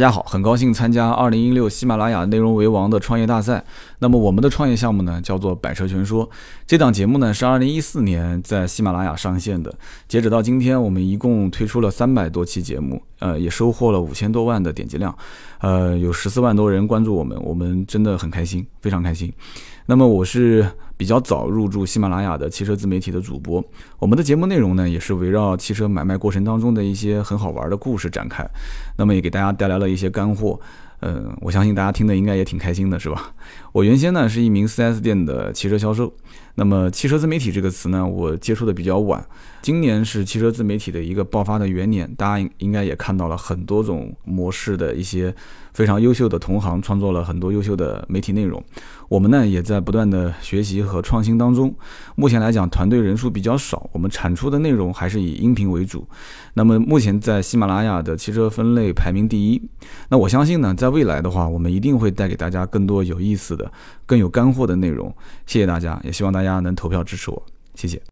大家好，很高兴参加二零一六喜马拉雅内容为王的创业大赛。那么我们的创业项目呢，叫做百车全说。这档节目呢是二零一四年在喜马拉雅上线的，截止到今天，我们一共推出了三百多期节目，呃，也收获了五千多万的点击量，呃，有十四万多人关注我们，我们真的很开心，非常开心。那么我是比较早入驻喜马拉雅的汽车自媒体的主播，我们的节目内容呢也是围绕汽车买卖过程当中的一些很好玩的故事展开，那么也给大家带来了一些干货，嗯，我相信大家听的应该也挺开心的，是吧？我原先呢是一名 4S 店的汽车销售，那么汽车自媒体这个词呢，我接触的比较晚，今年是汽车自媒体的一个爆发的元年，大家应该也看到了很多种模式的一些非常优秀的同行创作了很多优秀的媒体内容。我们呢也在不断的学习和创新当中。目前来讲，团队人数比较少，我们产出的内容还是以音频为主。那么目前在喜马拉雅的汽车分类排名第一。那我相信呢，在未来的话，我们一定会带给大家更多有意思的、更有干货的内容。谢谢大家，也希望大家能投票支持我，谢谢。